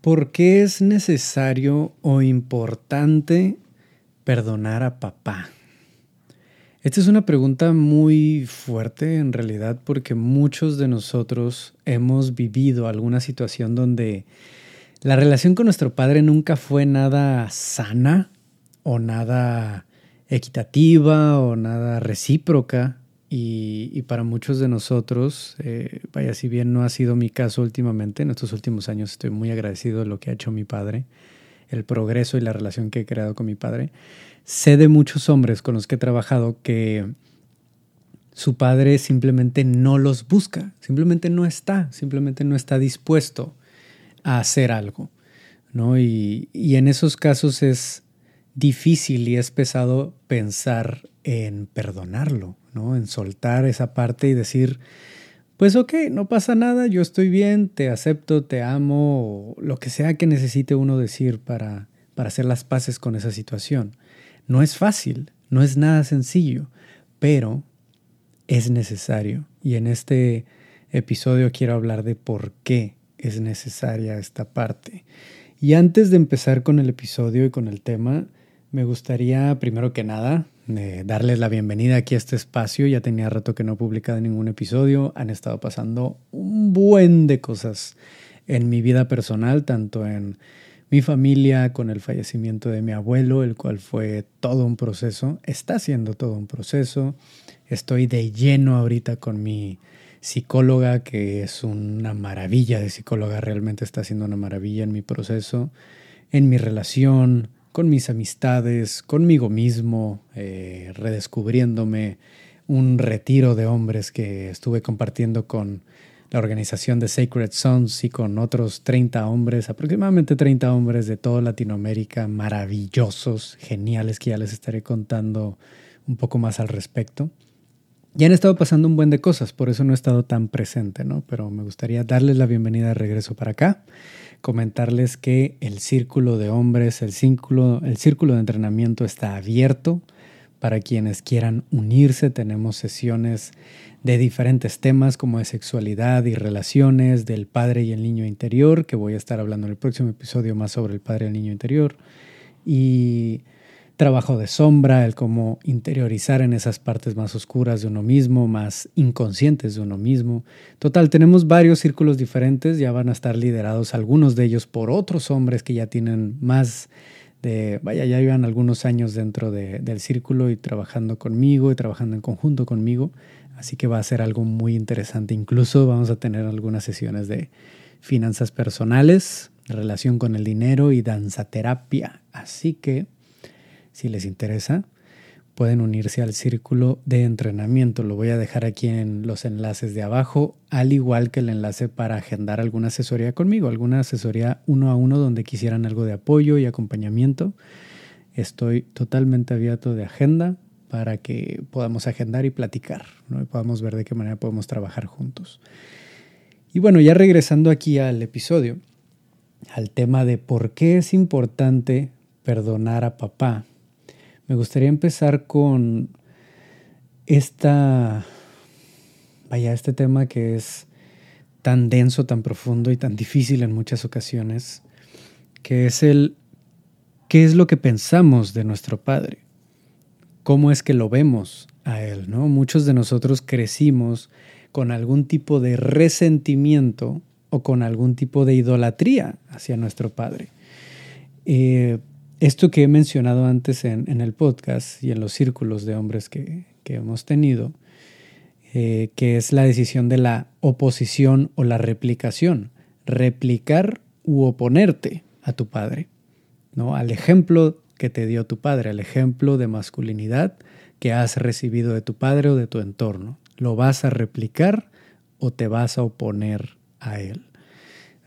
¿Por qué es necesario o importante perdonar a papá? Esta es una pregunta muy fuerte en realidad porque muchos de nosotros hemos vivido alguna situación donde la relación con nuestro padre nunca fue nada sana o nada equitativa o nada recíproca y, para muchos de nosotros, eh, vaya, si bien no ha sido mi caso últimamente, en estos últimos años estoy muy agradecido de lo que ha hecho mi padre, el progreso y la relación que he creado con mi padre. Sé de muchos hombres con los que he trabajado que su padre simplemente no los busca, simplemente no está, simplemente no está dispuesto a hacer algo. ¿no? Y, y en esos casos es difícil y es pesado pensar en perdonarlo, ¿no? En soltar esa parte y decir, pues ok, no pasa nada, yo estoy bien, te acepto, te amo, lo que sea que necesite uno decir para, para hacer las paces con esa situación. No es fácil, no es nada sencillo, pero es necesario. Y en este episodio quiero hablar de por qué es necesaria esta parte. Y antes de empezar con el episodio y con el tema, me gustaría, primero que nada, darles la bienvenida aquí a este espacio. Ya tenía rato que no he publicado ningún episodio. Han estado pasando un buen de cosas en mi vida personal, tanto en mi familia con el fallecimiento de mi abuelo, el cual fue todo un proceso, está siendo todo un proceso. Estoy de lleno ahorita con mi psicóloga, que es una maravilla de psicóloga, realmente está haciendo una maravilla en mi proceso, en mi relación, con mis amistades, conmigo mismo, eh, redescubriéndome, un retiro de hombres que estuve compartiendo con la organización de Sacred Sons y con otros 30 hombres, aproximadamente 30 hombres de toda Latinoamérica, maravillosos, geniales, que ya les estaré contando un poco más al respecto. Ya han estado pasando un buen de cosas, por eso no he estado tan presente, ¿no? Pero me gustaría darles la bienvenida de regreso para acá, comentarles que el círculo de hombres, el círculo, el círculo de entrenamiento está abierto para quienes quieran unirse. Tenemos sesiones de diferentes temas como de sexualidad y relaciones del padre y el niño interior, que voy a estar hablando en el próximo episodio más sobre el padre y el niño interior. Y trabajo de sombra, el cómo interiorizar en esas partes más oscuras de uno mismo, más inconscientes de uno mismo. Total, tenemos varios círculos diferentes, ya van a estar liderados algunos de ellos por otros hombres que ya tienen más de, vaya, ya llevan algunos años dentro del círculo y trabajando conmigo y trabajando en conjunto conmigo. Así que va a ser algo muy interesante. Incluso vamos a tener algunas sesiones de finanzas personales, relación con el dinero y danzaterapia. Así que, si les interesa, pueden unirse al círculo de entrenamiento. Lo voy a dejar aquí en los enlaces de abajo, al igual que el enlace para agendar alguna asesoría conmigo, alguna asesoría uno a uno donde quisieran algo de apoyo y acompañamiento. Estoy totalmente abierto de agenda para que podamos agendar y platicar, ¿no? podamos ver de qué manera podemos trabajar juntos. Y bueno, ya regresando aquí al episodio, al tema de por qué es importante perdonar a papá, me gustaría empezar con esta, vaya, este tema que es tan denso, tan profundo y tan difícil en muchas ocasiones, que es el qué es lo que pensamos de nuestro Padre cómo es que lo vemos a Él, ¿no? Muchos de nosotros crecimos con algún tipo de resentimiento o con algún tipo de idolatría hacia nuestro Padre. Eh, esto que he mencionado antes en, el podcast y en los círculos de hombres que, hemos tenido, eh, que es la decisión de la oposición o la replicación, replicar u oponerte a tu padre, ¿no? Al ejemplo que te dio tu padre, el ejemplo de masculinidad que has recibido de tu padre o de tu entorno. ¿Lo vas a replicar o te vas a oponer a él?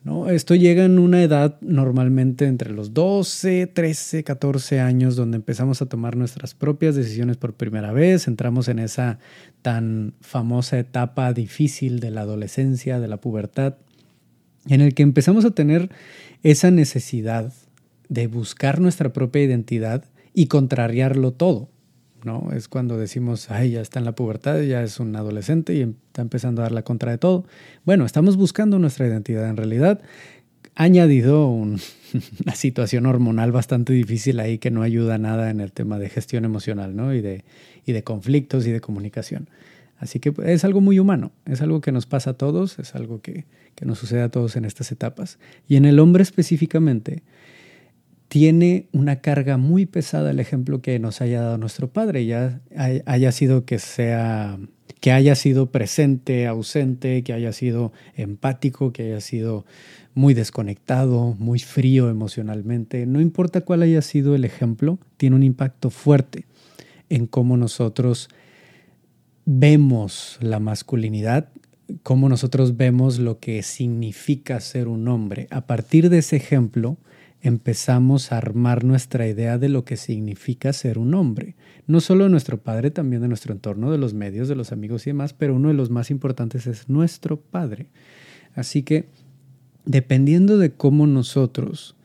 ¿No? Esto llega en una edad normalmente entre los 12, 13, 14 años donde empezamos a tomar nuestras propias decisiones por primera vez, entramos en esa tan famosa etapa difícil de la adolescencia, de la pubertad, en el que empezamos a tener esa necesidad de buscar nuestra propia identidad y contrariarlo todo. ¿No? Es cuando decimos, ay, ya está en la pubertad, ya es un adolescente y está empezando a dar la contra de todo. Bueno, estamos buscando nuestra identidad en realidad. añadido una situación hormonal bastante difícil ahí que no ayuda nada en el tema de gestión emocional ¿no? y, de, y de conflictos y de comunicación. Así que es algo muy humano, es algo que nos pasa a todos, es algo que, que nos sucede a todos en estas etapas. Y en el hombre específicamente, tiene una carga muy pesada el ejemplo que nos haya dado nuestro padre, ya haya sido que sea que haya sido presente, ausente, que haya sido empático, que haya sido muy desconectado, muy frío emocionalmente, no importa cuál haya sido el ejemplo, tiene un impacto fuerte en cómo nosotros vemos la masculinidad, cómo nosotros vemos lo que significa ser un hombre. A partir de ese ejemplo, empezamos a armar nuestra idea de lo que significa ser un hombre. No solo de nuestro padre, también de nuestro entorno, de los medios, de los amigos y demás, pero uno de los más importantes es nuestro padre. Así que, dependiendo de cómo nosotros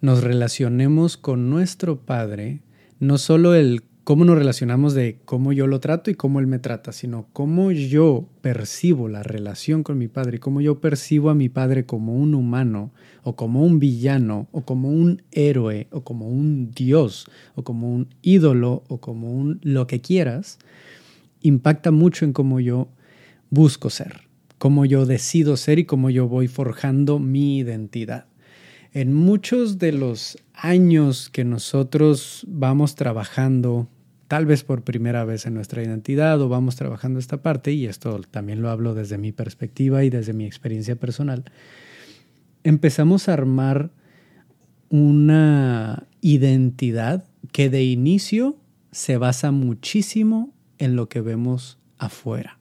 nos relacionemos con nuestro padre, no solo el cómo nos relacionamos de cómo yo lo trato y cómo él me trata, sino cómo yo percibo la relación con mi padre, cómo yo percibo a mi padre como un humano o como un villano o como un héroe o como un dios o como un ídolo o como un lo que quieras, impacta mucho en cómo yo busco ser, cómo yo decido ser y cómo yo voy forjando mi identidad. En muchos de los años que nosotros vamos trabajando tal vez por primera vez en nuestra identidad o vamos trabajando esta parte, y esto también lo hablo desde mi perspectiva y desde mi experiencia personal, empezamos a armar una identidad que de inicio se basa muchísimo en lo que vemos afuera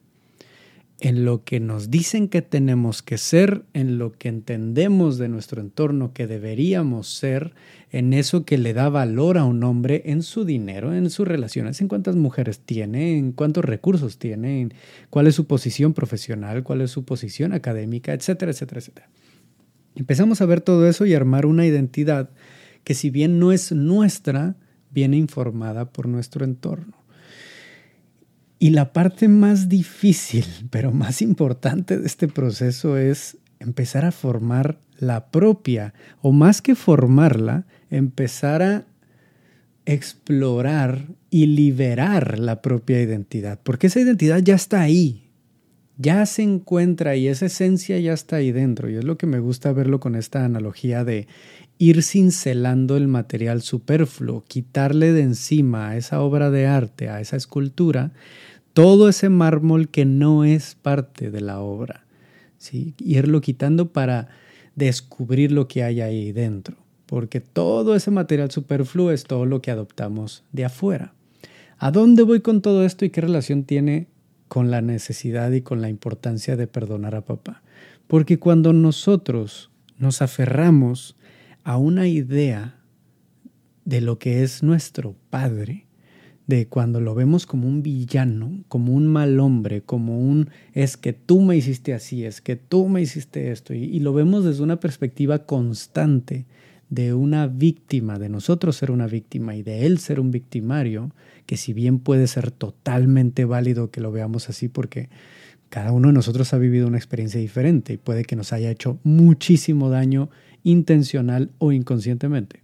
en lo que nos dicen que tenemos que ser, en lo que entendemos de nuestro entorno que deberíamos ser, en eso que le da valor a un hombre, en su dinero, en sus relaciones, en cuántas mujeres tiene, en cuántos recursos tiene, cuál es su posición profesional, cuál es su posición académica, etcétera, etcétera, etcétera. Empezamos a ver todo eso y armar una identidad que si bien no es nuestra, viene informada por nuestro entorno. Y la parte más difícil, pero más importante de este proceso es empezar a formar la propia, o más que formarla, empezar a explorar y liberar la propia identidad, porque esa identidad ya está ahí, ya se encuentra y esa esencia ya está ahí dentro. Y es lo que me gusta verlo con esta analogía de ir cincelando el material superfluo, quitarle de encima a esa obra de arte, a esa escultura, todo ese mármol que no es parte de la obra, ¿sí? irlo quitando para descubrir lo que hay ahí dentro, porque todo ese material superfluo es todo lo que adoptamos de afuera. ¿A dónde voy con todo esto y qué relación tiene con la necesidad y con la importancia de perdonar a papá? Porque cuando nosotros nos aferramos a una idea de lo que es nuestro Padre, de cuando lo vemos como un villano, como un mal hombre, como un es que tú me hiciste así, es que tú me hiciste esto, y, lo vemos desde una perspectiva constante de una víctima, de nosotros ser una víctima y de él ser un victimario, que si bien puede ser totalmente válido que lo veamos así porque cada uno de nosotros ha vivido una experiencia diferente y puede que nos haya hecho muchísimo daño intencional o inconscientemente.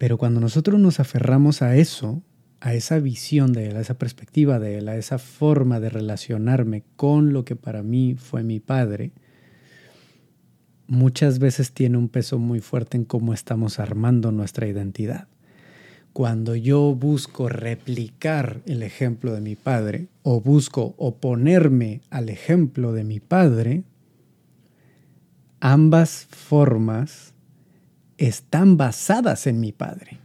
Pero cuando nosotros nos aferramos a eso, a esa visión de él, a esa perspectiva de él, a esa forma de relacionarme con lo que para mí fue mi padre, muchas veces tiene un peso muy fuerte en cómo estamos armando nuestra identidad. Cuando yo busco replicar el ejemplo de mi padre o busco oponerme al ejemplo de mi padre, ambas formas están basadas en mi Padre.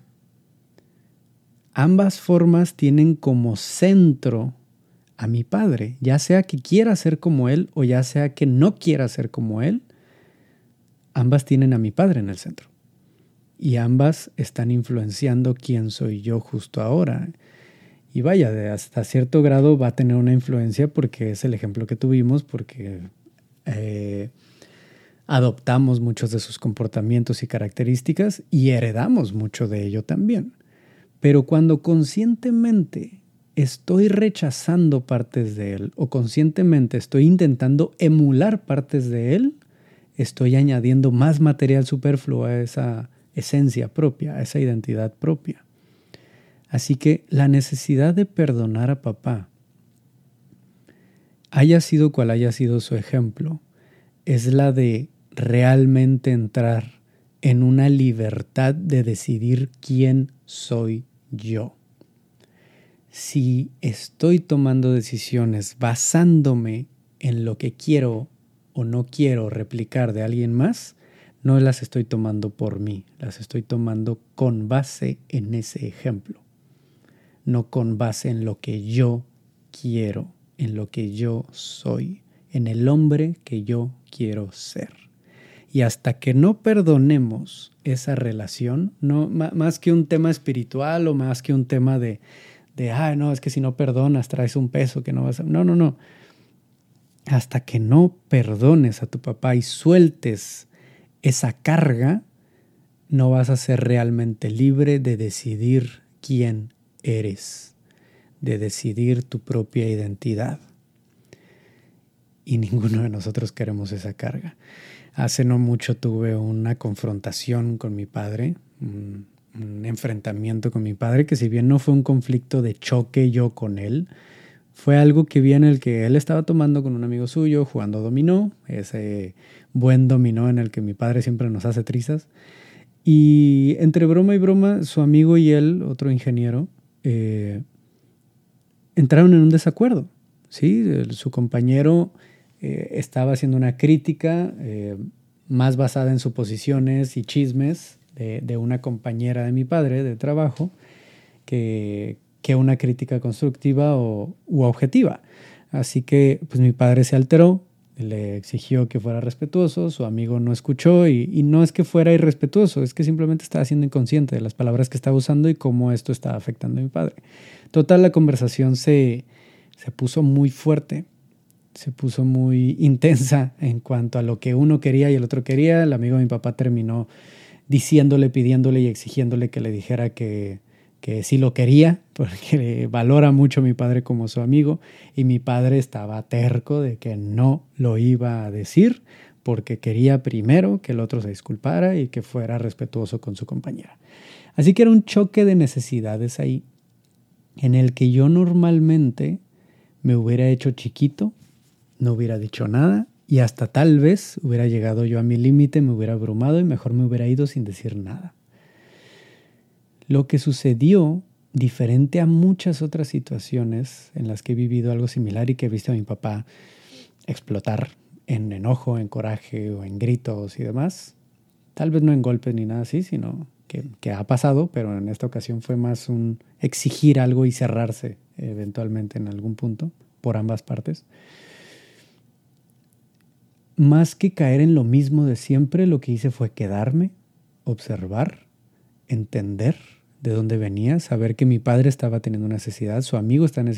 Ambas formas tienen como centro a mi Padre, ya sea que quiera ser como Él o ya sea que no quiera ser como Él, ambas tienen a mi Padre en el centro. Y ambas están influenciando quién soy yo justo ahora. Y vaya, hasta cierto grado va a tener una influencia porque es el ejemplo que tuvimos, porque eh, adoptamos muchos de sus comportamientos y características y heredamos mucho de ello también. Pero cuando conscientemente estoy rechazando partes de él o conscientemente estoy intentando emular partes de él, estoy añadiendo más material superfluo a esa esencia propia, a esa identidad propia. Así que la necesidad de perdonar a papá, haya sido cual haya sido su ejemplo, es la de realmente entrar en una libertad de decidir quién soy yo. Si estoy tomando decisiones basándome en lo que quiero o no quiero replicar de alguien más, no las estoy tomando por mí, las estoy tomando con base en ese ejemplo, no con base en lo que yo quiero, en lo que yo soy, en el hombre que yo quiero ser. Y hasta que no perdonemos esa relación, no, más que un tema espiritual o más que un tema de, de, ah, no, es que si no perdonas traes un peso que no vas a... No, no, no. Hasta que no perdones a tu papá y sueltes esa carga, no vas a ser realmente libre de decidir quién eres, de decidir tu propia identidad. Y ninguno de nosotros queremos esa carga. Hace no mucho tuve una confrontación con mi padre, un, enfrentamiento con mi padre, que si bien no fue un conflicto de choque yo con él, fue algo que vi en el que él estaba tomando con un amigo suyo, jugando dominó, ese buen dominó en el que mi padre siempre nos hace trizas. Y entre broma y broma, su amigo y él, otro ingeniero, eh, entraron en un desacuerdo. ¿sí? Su compañero eh, estaba haciendo una crítica eh, más basada en suposiciones y chismes de, una compañera de mi padre de trabajo que, que una crítica constructiva o, u objetiva. Así que pues mi padre se alteró, le exigió que fuera respetuoso, su amigo no escuchó y, y, no es que fuera irrespetuoso, es que simplemente estaba siendo inconsciente de las palabras que estaba usando y cómo esto estaba afectando a mi padre. Total, la conversación se, se puso muy fuerte se puso muy intensa en cuanto a lo que uno quería y el otro quería. El amigo de mi papá terminó diciéndole, pidiéndole y exigiéndole que le dijera que, que sí lo quería, porque valora mucho a mi padre como su amigo, y mi padre estaba terco de que no lo iba a decir, porque quería primero que el otro se disculpara y que fuera respetuoso con su compañera. Así que era un choque de necesidades ahí, en el que yo normalmente me hubiera hecho chiquito no hubiera dicho nada y hasta tal vez hubiera llegado yo a mi límite, me hubiera abrumado y mejor me hubiera ido sin decir nada. Lo que sucedió, diferente a muchas otras situaciones en las que he vivido algo similar y que he visto a mi papá explotar en enojo, en coraje o en gritos y demás, tal vez no en golpes ni nada así, sino que, que ha pasado, pero en esta ocasión fue más un exigir algo y cerrarse eventualmente en algún punto por ambas partes más que caer en lo mismo de siempre, lo que hice fue quedarme, observar, entender de dónde venía, saber que mi padre estaba teniendo una necesidad, su amigo estaba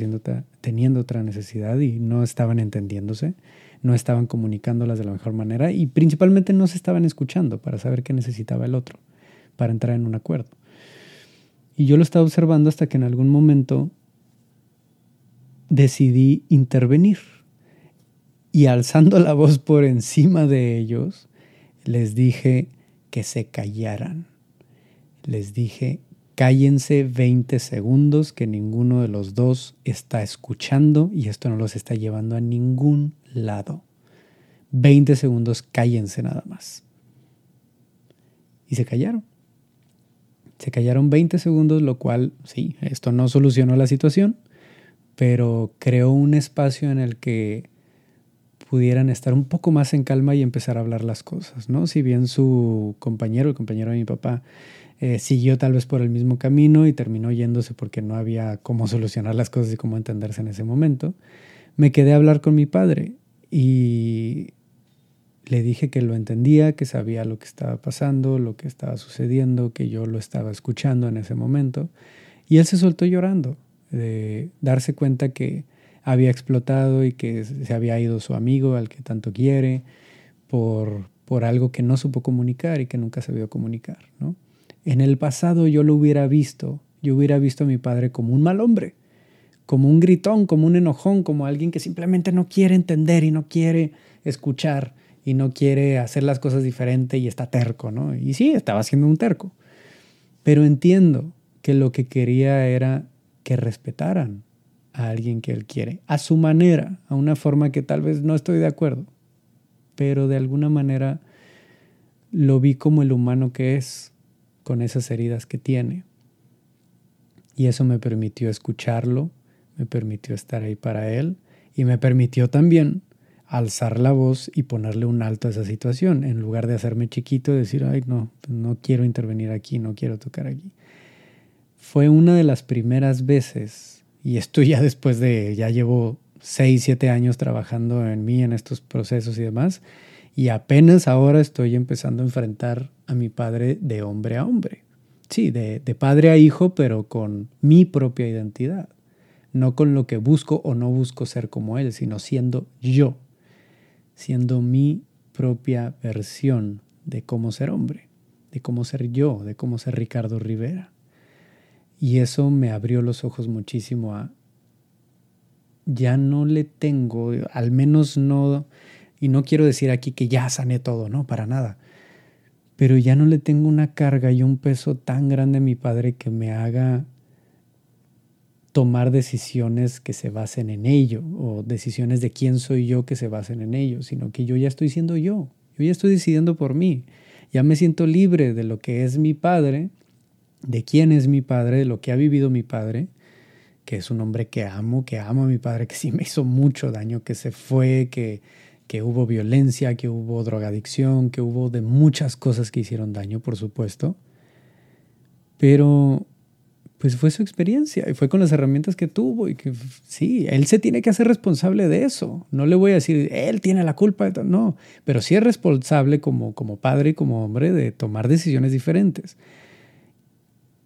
teniendo otra necesidad y no estaban entendiéndose, no estaban comunicándolas de la mejor manera y principalmente no se estaban escuchando para saber qué necesitaba el otro, para entrar en un acuerdo. Y yo lo estaba observando hasta que en algún momento decidí intervenir y alzando la voz por encima de ellos, les dije que se callaran. Les dije, cállense 20 segundos que ninguno de los dos está escuchando y esto no los está llevando a ningún lado. 20 segundos, cállense nada más. Y se callaron. Se callaron 20 segundos, lo cual, sí, esto no solucionó la situación, pero creó un espacio en el que pudieran estar un poco más en calma y empezar a hablar las cosas, ¿no? Si bien su compañero, el compañero de mi papá, eh, siguió tal vez por el mismo camino y terminó yéndose porque no había cómo solucionar las cosas y cómo entenderse en ese momento, me quedé a hablar con mi padre y le dije que lo entendía, que sabía lo que estaba pasando, lo que estaba sucediendo, que yo lo estaba escuchando en ese momento. Y él se soltó llorando, de darse cuenta que había explotado y que se había ido su amigo al que tanto quiere por, por algo que no supo comunicar y que nunca se vio comunicar. ¿no? En el pasado yo lo hubiera visto, yo hubiera visto a mi padre como un mal hombre, como un gritón, como un enojón, como alguien que simplemente no quiere entender y no quiere escuchar y no quiere hacer las cosas diferente y está terco, ¿no? Y sí, estaba siendo un terco. Pero entiendo que lo que quería era que respetaran a alguien que él quiere, a su manera, a una forma que tal vez no estoy de acuerdo, pero de alguna manera lo vi como el humano que es, con esas heridas que tiene. Y eso me permitió escucharlo, me permitió estar ahí para él y me permitió también alzar la voz y ponerle un alto a esa situación, en lugar de hacerme chiquito y decir, ay, no, no quiero intervenir aquí, no quiero tocar aquí. Fue una de las primeras veces, y esto ya después de, ya llevo seis, siete años trabajando en mí, en estos procesos y demás, y apenas ahora estoy empezando a enfrentar a mi padre de hombre a hombre. Sí, de, de padre a hijo, pero con mi propia identidad. No con lo que busco o no busco ser como él, sino siendo yo. Siendo mi propia versión de cómo ser hombre, de cómo ser yo, de cómo ser Ricardo Rivera. Y eso me abrió los ojos muchísimo a, ya no le tengo, al menos no y no quiero decir aquí que ya sané todo, no, para nada. Pero ya no le tengo una carga y un peso tan grande a mi padre que me haga tomar decisiones que se basen en ello o decisiones de quién soy yo que se basen en ello, sino que yo ya estoy siendo yo, yo ya estoy decidiendo por mí, ya me siento libre de lo que es mi padre, de quién es mi padre, de lo que ha vivido mi padre, que es un hombre que amo, que amo a mi padre, que sí me hizo mucho daño, que se fue, que, que hubo violencia, que hubo drogadicción, que hubo de muchas cosas que hicieron daño, por supuesto. Pero pues fue su experiencia y fue con las herramientas que tuvo y que sí, él se tiene que hacer responsable de eso. No le voy a decir, él tiene la culpa, de no, pero sí es responsable como, como padre y como hombre de tomar decisiones diferentes.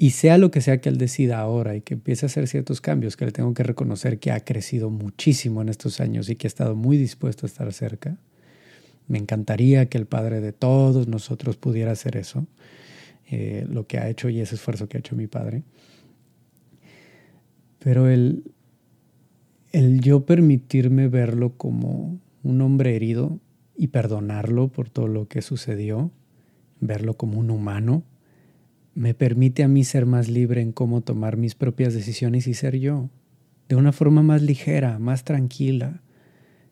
Y sea lo que sea que él decida ahora y que empiece a hacer ciertos cambios, que le tengo que reconocer que ha crecido muchísimo en estos años y que ha estado muy dispuesto a estar cerca. Me encantaría que el Padre de todos nosotros pudiera hacer eso, eh, lo que ha hecho y ese esfuerzo que ha hecho mi Padre. Pero el, el yo permitirme verlo como un hombre herido y perdonarlo por todo lo que sucedió, verlo como un humano, me permite a mí ser más libre en cómo tomar mis propias decisiones y ser yo, de una forma más ligera, más tranquila,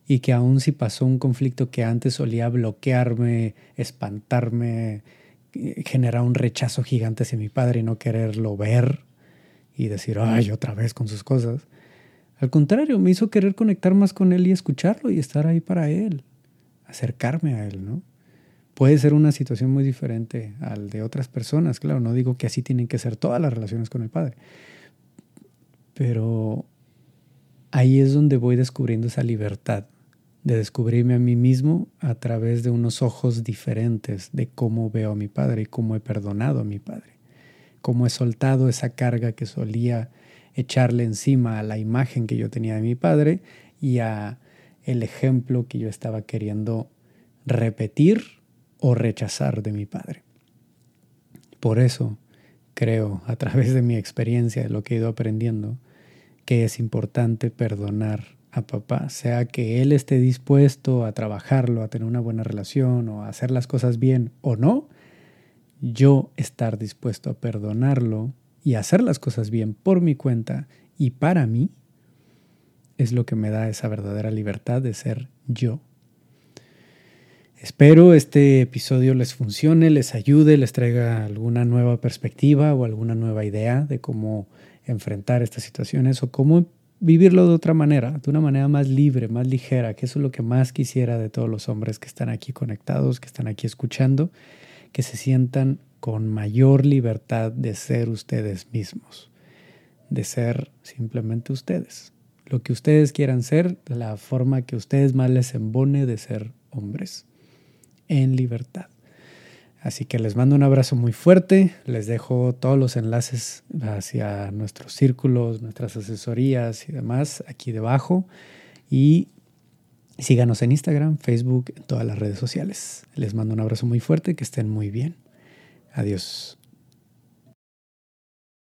y que aun si pasó un conflicto que antes solía bloquearme, espantarme, generar un rechazo gigante hacia mi padre y no quererlo ver y decir, ay, otra vez con sus cosas. Al contrario, me hizo querer conectar más con él y escucharlo y estar ahí para él, acercarme a él, ¿no? Puede ser una situación muy diferente al de otras personas. Claro, no digo que así tienen que ser todas las relaciones con el Padre, pero ahí es donde voy descubriendo esa libertad de descubrirme a mí mismo a través de unos ojos diferentes de cómo veo a mi Padre y cómo he perdonado a mi Padre, cómo he soltado esa carga que solía echarle encima a la imagen que yo tenía de mi Padre y a el ejemplo que yo estaba queriendo repetir o rechazar de mi padre. Por eso creo, a través de mi experiencia, de lo que he ido aprendiendo, que es importante perdonar a papá, sea que él esté dispuesto a trabajarlo, a tener una buena relación o a hacer las cosas bien o no, yo estar dispuesto a perdonarlo y hacer las cosas bien por mi cuenta y para mí, es lo que me da esa verdadera libertad de ser yo Espero este episodio les funcione, les ayude, les traiga alguna nueva perspectiva o alguna nueva idea de cómo enfrentar estas situaciones o cómo vivirlo de otra manera, de una manera más libre, más ligera, que eso es lo que más quisiera de todos los hombres que están aquí conectados, que están aquí escuchando, que se sientan con mayor libertad de ser ustedes mismos, de ser simplemente ustedes, lo que ustedes quieran ser, la forma que ustedes más les embone de ser hombres en libertad. Así que les mando un abrazo muy fuerte, les dejo todos los enlaces hacia nuestros círculos, nuestras asesorías y demás aquí debajo. Y síganos en Instagram, Facebook, en todas las redes sociales. Les mando un abrazo muy fuerte, que estén muy bien. Adiós.